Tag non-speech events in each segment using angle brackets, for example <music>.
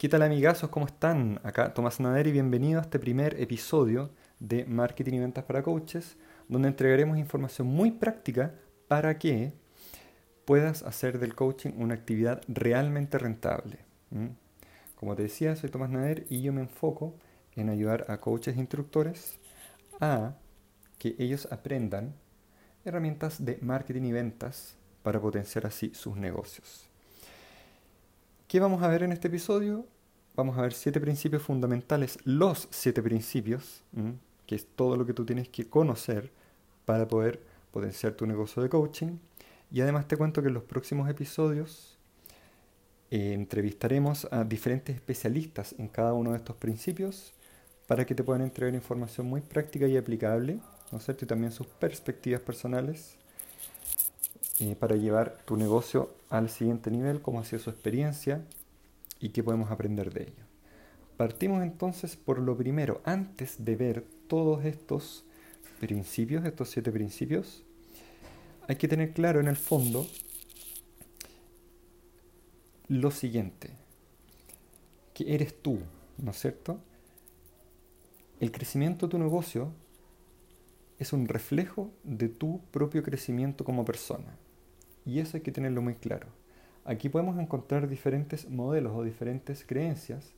¿Qué tal amigazos? ¿Cómo están? Acá Tomás Nader y bienvenido a este primer episodio de Marketing y Ventas para Coaches, donde entregaremos información muy práctica para que puedas hacer del coaching una actividad realmente rentable. Como te decía, soy Tomás Nader y yo me enfoco en ayudar a coaches e instructores a que ellos aprendan herramientas de marketing y ventas para potenciar así sus negocios. ¿Qué vamos a ver en este episodio? Vamos a ver siete principios fundamentales, los siete principios, que es todo lo que tú tienes que conocer para poder potenciar tu negocio de coaching. Y además te cuento que en los próximos episodios eh, entrevistaremos a diferentes especialistas en cada uno de estos principios para que te puedan entregar información muy práctica y aplicable, ¿no es cierto? Y también sus perspectivas personales eh, para llevar tu negocio al siguiente nivel, cómo ha sido su experiencia y qué podemos aprender de ello. Partimos entonces por lo primero, antes de ver todos estos principios, estos siete principios, hay que tener claro en el fondo lo siguiente, que eres tú, ¿no es cierto? El crecimiento de tu negocio es un reflejo de tu propio crecimiento como persona. Y eso hay que tenerlo muy claro. Aquí podemos encontrar diferentes modelos o diferentes creencias,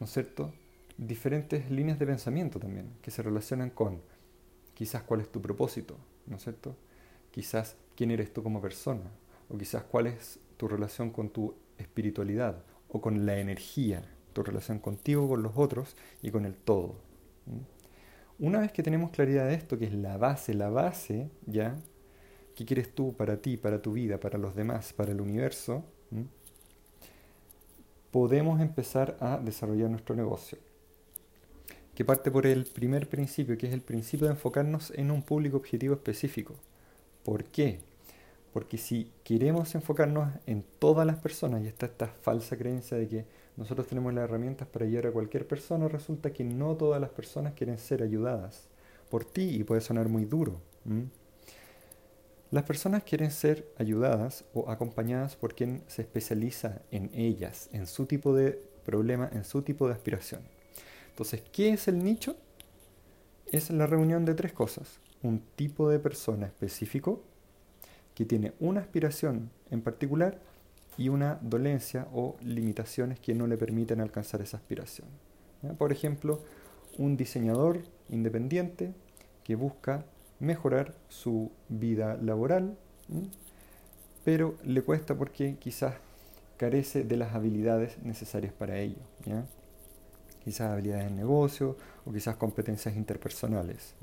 ¿no es cierto? Diferentes líneas de pensamiento también, que se relacionan con quizás cuál es tu propósito, ¿no es cierto? Quizás quién eres tú como persona, o quizás cuál es tu relación con tu espiritualidad, o con la energía, tu relación contigo, con los otros y con el todo. Una vez que tenemos claridad de esto, que es la base, la base, ya, ¿Qué quieres tú para ti, para tu vida, para los demás, para el universo? Podemos empezar a desarrollar nuestro negocio. Que parte por el primer principio, que es el principio de enfocarnos en un público objetivo específico. ¿Por qué? Porque si queremos enfocarnos en todas las personas y está esta falsa creencia de que nosotros tenemos las herramientas para ayudar a cualquier persona, resulta que no todas las personas quieren ser ayudadas por ti y puede sonar muy duro. Las personas quieren ser ayudadas o acompañadas por quien se especializa en ellas, en su tipo de problema, en su tipo de aspiración. Entonces, ¿qué es el nicho? Es la reunión de tres cosas. Un tipo de persona específico que tiene una aspiración en particular y una dolencia o limitaciones que no le permiten alcanzar esa aspiración. Por ejemplo, un diseñador independiente que busca mejorar su vida laboral, pero le cuesta porque quizás carece de las habilidades necesarias para ello. Quizás habilidades en negocio o quizás competencias interpersonales.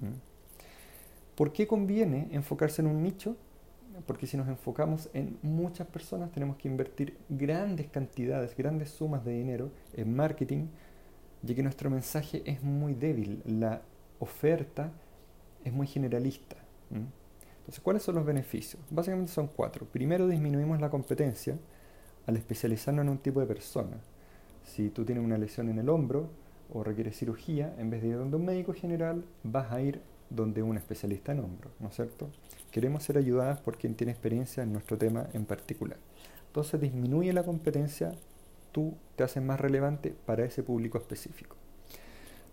¿Por qué conviene enfocarse en un nicho? Porque si nos enfocamos en muchas personas tenemos que invertir grandes cantidades, grandes sumas de dinero en marketing, ya que nuestro mensaje es muy débil. La oferta es muy generalista. Entonces, ¿cuáles son los beneficios? Básicamente son cuatro. Primero, disminuimos la competencia al especializarnos en un tipo de persona. Si tú tienes una lesión en el hombro o requieres cirugía, en vez de ir donde un médico general, vas a ir donde un especialista en hombro, ¿no es cierto? Queremos ser ayudadas por quien tiene experiencia en nuestro tema en particular. Entonces disminuye la competencia, tú te haces más relevante para ese público específico.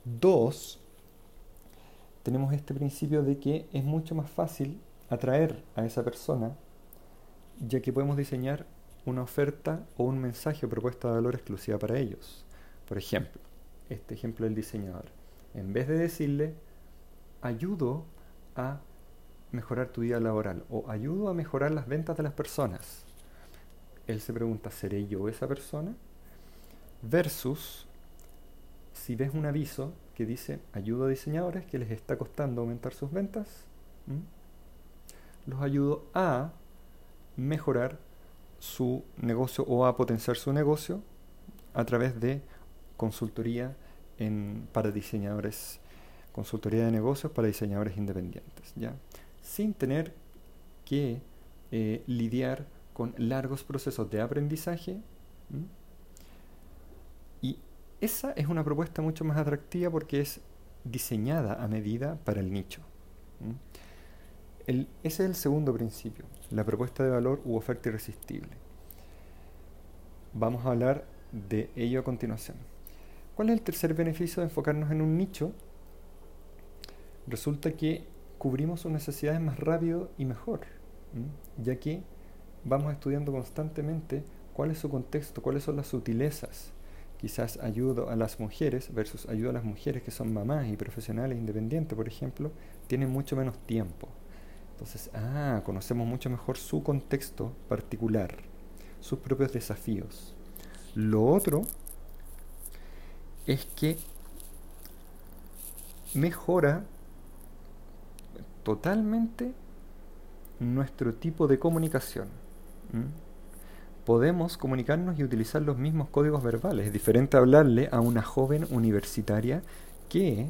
Dos, tenemos este principio de que es mucho más fácil atraer a esa persona, ya que podemos diseñar una oferta o un mensaje o propuesta de valor exclusiva para ellos. Por ejemplo, este ejemplo del diseñador. En vez de decirle, ayudo a mejorar tu vida laboral o ayudo a mejorar las ventas de las personas, él se pregunta, ¿seré yo esa persona? Versus, si ves un aviso que dice ayudo a diseñadores que les está costando aumentar sus ventas, los ayudo a mejorar su negocio o a potenciar su negocio a través de consultoría en, para diseñadores, consultoría de negocios para diseñadores independientes, ¿ya? sin tener que eh, lidiar con largos procesos de aprendizaje esa es una propuesta mucho más atractiva porque es diseñada a medida para el nicho. ese es el segundo principio, la propuesta de valor u oferta irresistible. Vamos a hablar de ello a continuación. ¿Cuál es el tercer beneficio de enfocarnos en un nicho? Resulta que cubrimos sus necesidades más rápido y mejor, ya que vamos estudiando constantemente cuál es su contexto, cuáles son las sutilezas. Quizás ayudo a las mujeres versus ayudo a las mujeres que son mamás y profesionales independientes, por ejemplo, tienen mucho menos tiempo. Entonces, ah, conocemos mucho mejor su contexto particular, sus propios desafíos. Lo otro es que mejora totalmente nuestro tipo de comunicación podemos comunicarnos y utilizar los mismos códigos verbales. Es diferente hablarle a una joven universitaria que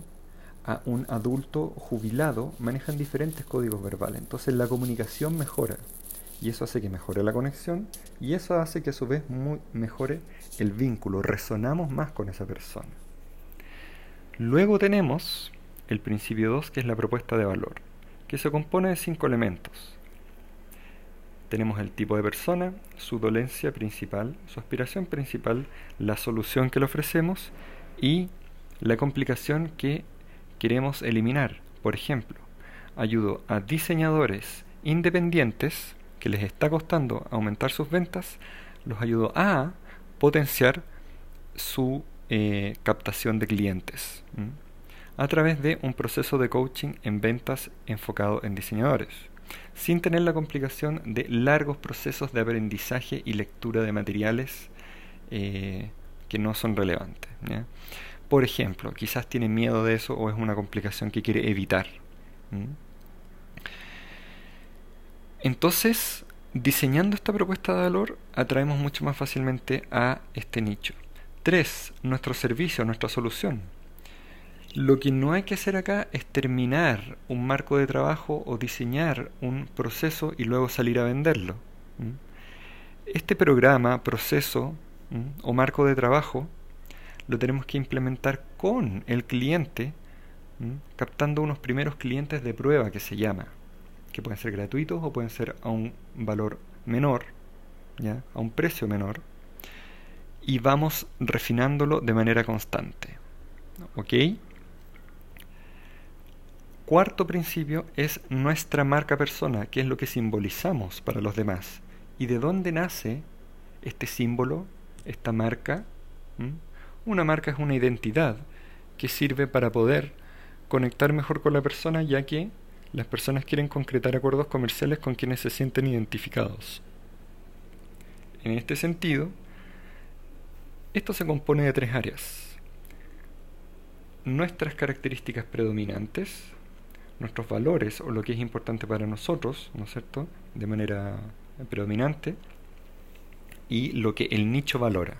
a un adulto jubilado manejan diferentes códigos verbales. Entonces la comunicación mejora y eso hace que mejore la conexión y eso hace que a su vez mejore el vínculo, resonamos más con esa persona. Luego tenemos el principio 2 que es la propuesta de valor, que se compone de cinco elementos. Tenemos el tipo de persona, su dolencia principal, su aspiración principal, la solución que le ofrecemos y la complicación que queremos eliminar. Por ejemplo, ayudo a diseñadores independientes que les está costando aumentar sus ventas, los ayudo a potenciar su eh, captación de clientes a través de un proceso de coaching en ventas enfocado en diseñadores sin tener la complicación de largos procesos de aprendizaje y lectura de materiales eh, que no son relevantes. Por ejemplo, quizás tiene miedo de eso o es una complicación que quiere evitar. Entonces, diseñando esta propuesta de valor, atraemos mucho más fácilmente a este nicho. Tres, nuestro servicio, nuestra solución. Lo que no hay que hacer acá es terminar un marco de trabajo o diseñar un proceso y luego salir a venderlo. Este programa, proceso o marco de trabajo lo tenemos que implementar con el cliente, captando unos primeros clientes de prueba que se llama, que pueden ser gratuitos o pueden ser a un valor menor, ¿ya? a un precio menor, y vamos refinándolo de manera constante. ¿Ok? Cuarto principio es nuestra marca persona, que es lo que simbolizamos para los demás. ¿Y de dónde nace este símbolo, esta marca? ¿Mm? Una marca es una identidad que sirve para poder conectar mejor con la persona, ya que las personas quieren concretar acuerdos comerciales con quienes se sienten identificados. En este sentido, esto se compone de tres áreas. Nuestras características predominantes, nuestros valores o lo que es importante para nosotros, ¿no es cierto?, de manera predominante, y lo que el nicho valora.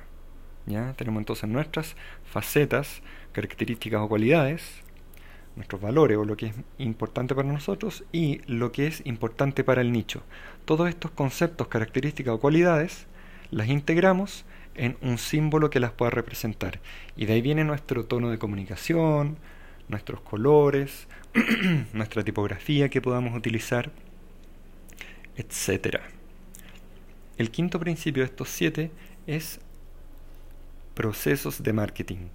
¿ya? Tenemos entonces nuestras facetas, características o cualidades, nuestros valores o lo que es importante para nosotros y lo que es importante para el nicho. Todos estos conceptos, características o cualidades las integramos en un símbolo que las pueda representar. Y de ahí viene nuestro tono de comunicación, nuestros colores, <clears throat> nuestra tipografía que podamos utilizar, etc. El quinto principio de estos siete es procesos de marketing,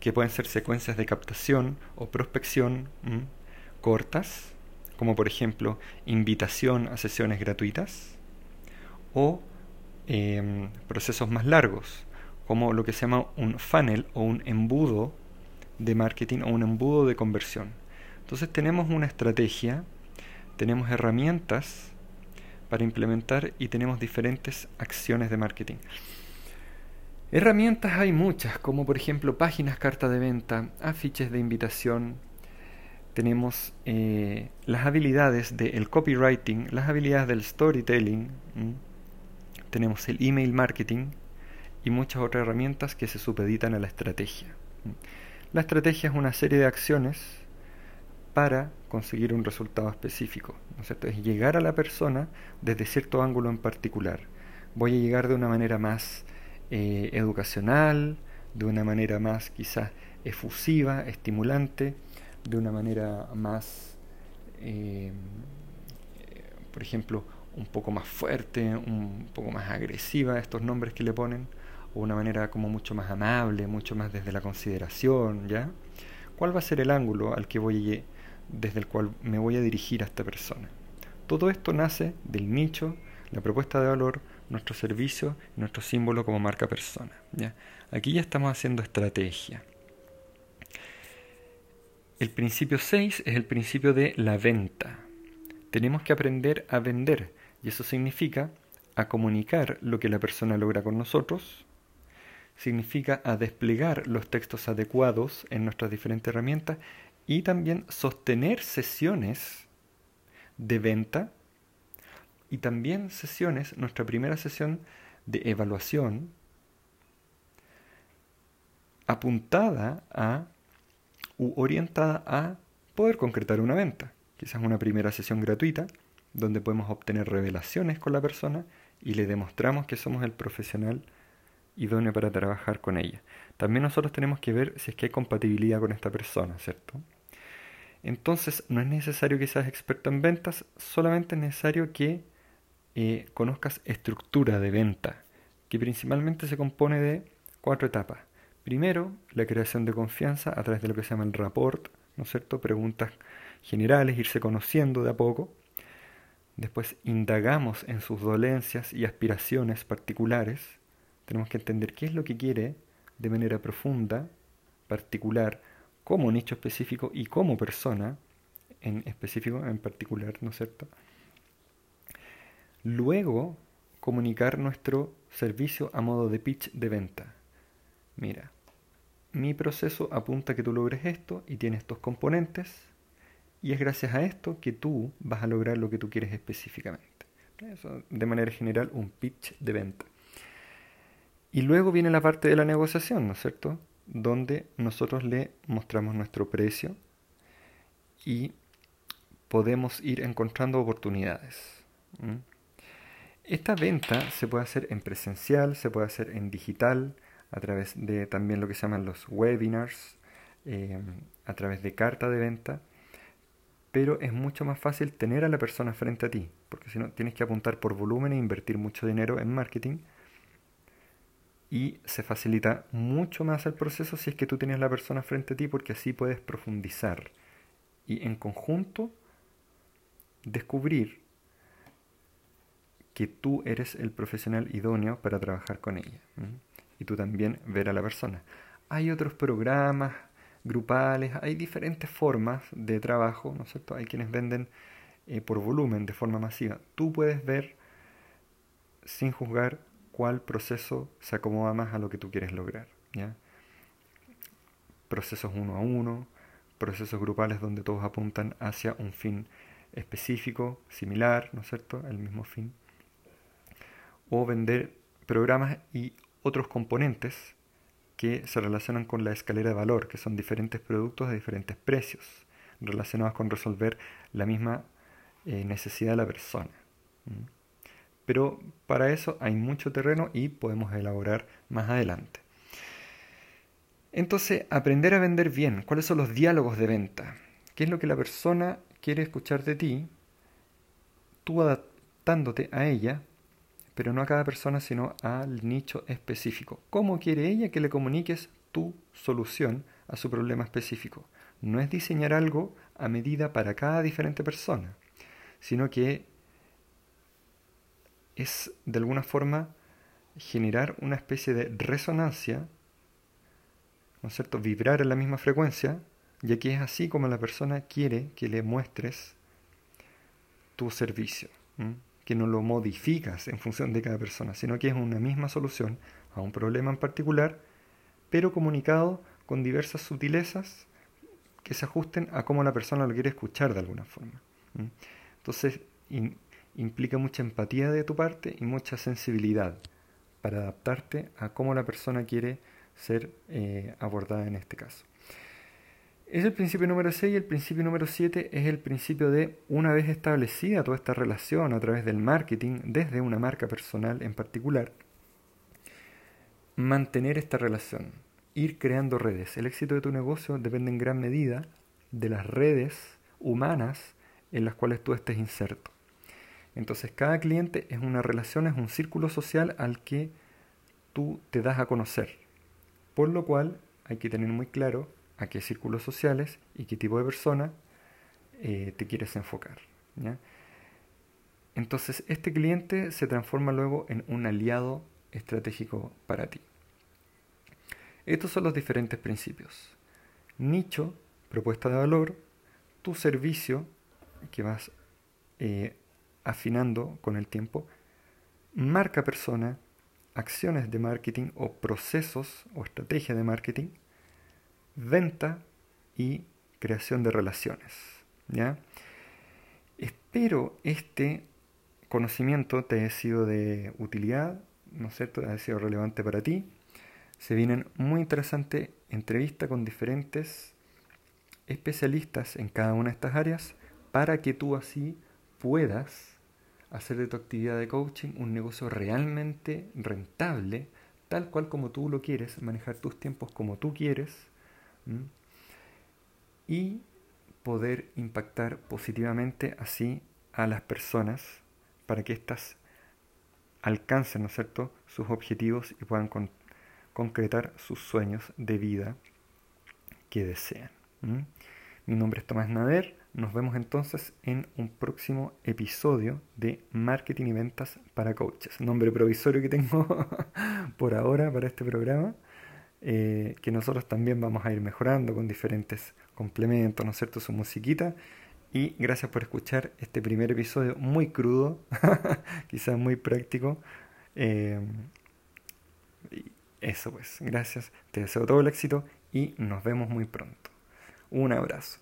que pueden ser secuencias de captación o prospección cortas, como por ejemplo invitación a sesiones gratuitas, o em, procesos más largos, como lo que se llama un funnel o un embudo de marketing o un embudo de conversión. Entonces tenemos una estrategia, tenemos herramientas para implementar y tenemos diferentes acciones de marketing. Herramientas hay muchas, como por ejemplo páginas, carta de venta, afiches de invitación. Tenemos eh, las habilidades del copywriting, las habilidades del storytelling. Tenemos el email marketing y muchas otras herramientas que se supeditan a la estrategia. La estrategia es una serie de acciones para conseguir un resultado específico. ¿no es, es llegar a la persona desde cierto ángulo en particular. Voy a llegar de una manera más eh, educacional, de una manera más quizás efusiva, estimulante, de una manera más, eh, por ejemplo, un poco más fuerte, un poco más agresiva, estos nombres que le ponen, o una manera como mucho más amable, mucho más desde la consideración, ¿ya? ¿Cuál va a ser el ángulo al que voy desde el cual me voy a dirigir a esta persona? Todo esto nace del nicho, la propuesta de valor, nuestro servicio, nuestro símbolo como marca persona. ¿ya? Aquí ya estamos haciendo estrategia. El principio 6 es el principio de la venta. Tenemos que aprender a vender y eso significa a comunicar lo que la persona logra con nosotros, significa a desplegar los textos adecuados en nuestras diferentes herramientas y también sostener sesiones de venta y también sesiones, nuestra primera sesión de evaluación apuntada a u orientada a poder concretar una venta. Quizás una primera sesión gratuita donde podemos obtener revelaciones con la persona y le demostramos que somos el profesional idóneo para trabajar con ella. También nosotros tenemos que ver si es que hay compatibilidad con esta persona, ¿cierto? Entonces no es necesario que seas experto en ventas, solamente es necesario que eh, conozcas estructura de venta, que principalmente se compone de cuatro etapas. Primero, la creación de confianza a través de lo que se llama el rapport, ¿no es cierto? Preguntas generales, irse conociendo de a poco. Después indagamos en sus dolencias y aspiraciones particulares. Tenemos que entender qué es lo que quiere de manera profunda, particular, como nicho específico y como persona en específico, en particular, ¿no es cierto? Luego, comunicar nuestro servicio a modo de pitch de venta. Mira, mi proceso apunta a que tú logres esto y tiene estos componentes y es gracias a esto que tú vas a lograr lo que tú quieres específicamente. Eso, de manera general, un pitch de venta. Y luego viene la parte de la negociación, ¿no es cierto? Donde nosotros le mostramos nuestro precio y podemos ir encontrando oportunidades. Esta venta se puede hacer en presencial, se puede hacer en digital, a través de también lo que se llaman los webinars, eh, a través de carta de venta, pero es mucho más fácil tener a la persona frente a ti, porque si no tienes que apuntar por volumen e invertir mucho dinero en marketing y se facilita mucho más el proceso si es que tú tienes la persona frente a ti porque así puedes profundizar y en conjunto descubrir que tú eres el profesional idóneo para trabajar con ella y tú también ver a la persona. Hay otros programas grupales, hay diferentes formas de trabajo, ¿no es cierto? Hay quienes venden eh, por volumen de forma masiva. Tú puedes ver sin juzgar cuál proceso se acomoda más a lo que tú quieres lograr. ¿ya? Procesos uno a uno, procesos grupales donde todos apuntan hacia un fin específico, similar, ¿no es cierto? El mismo fin. O vender programas y otros componentes que se relacionan con la escalera de valor, que son diferentes productos de diferentes precios, relacionados con resolver la misma eh, necesidad de la persona. Pero para eso hay mucho terreno y podemos elaborar más adelante. Entonces, aprender a vender bien. ¿Cuáles son los diálogos de venta? ¿Qué es lo que la persona quiere escuchar de ti? Tú adaptándote a ella pero no a cada persona, sino al nicho específico. ¿Cómo quiere ella que le comuniques tu solución a su problema específico? No es diseñar algo a medida para cada diferente persona, sino que es de alguna forma generar una especie de resonancia, ¿no es cierto? Vibrar en la misma frecuencia, ya que es así como la persona quiere que le muestres tu servicio que no lo modificas en función de cada persona, sino que es una misma solución a un problema en particular, pero comunicado con diversas sutilezas que se ajusten a cómo la persona lo quiere escuchar de alguna forma. Entonces, implica mucha empatía de tu parte y mucha sensibilidad para adaptarte a cómo la persona quiere ser eh, abordada en este caso. Es el principio número 6 y el principio número 7 es el principio de una vez establecida toda esta relación a través del marketing, desde una marca personal en particular, mantener esta relación, ir creando redes. El éxito de tu negocio depende en gran medida de las redes humanas en las cuales tú estés inserto. Entonces cada cliente es una relación, es un círculo social al que tú te das a conocer. Por lo cual hay que tener muy claro a qué círculos sociales y qué tipo de persona eh, te quieres enfocar. Entonces este cliente se transforma luego en un aliado estratégico para ti. Estos son los diferentes principios. Nicho, propuesta de valor, tu servicio que vas eh, afinando con el tiempo, marca persona, acciones de marketing o procesos o estrategia de marketing, venta y creación de relaciones. ¿ya? Espero este conocimiento te haya sido de utilidad, ¿no es cierto? Ha sido relevante para ti. Se vienen muy interesantes entrevistas con diferentes especialistas en cada una de estas áreas para que tú así puedas hacer de tu actividad de coaching un negocio realmente rentable, tal cual como tú lo quieres, manejar tus tiempos como tú quieres y poder impactar positivamente así a las personas para que éstas alcancen, ¿no es cierto?, sus objetivos y puedan concretar sus sueños de vida que desean. Mi nombre es Tomás Nader. Nos vemos entonces en un próximo episodio de Marketing y Ventas para Coaches. Nombre provisorio que tengo <laughs> por ahora para este programa. Eh, que nosotros también vamos a ir mejorando con diferentes complementos, ¿no es cierto? Su musiquita. Y gracias por escuchar este primer episodio muy crudo, <laughs> quizás muy práctico. Eh, eso pues, gracias. Te deseo todo el éxito y nos vemos muy pronto. Un abrazo.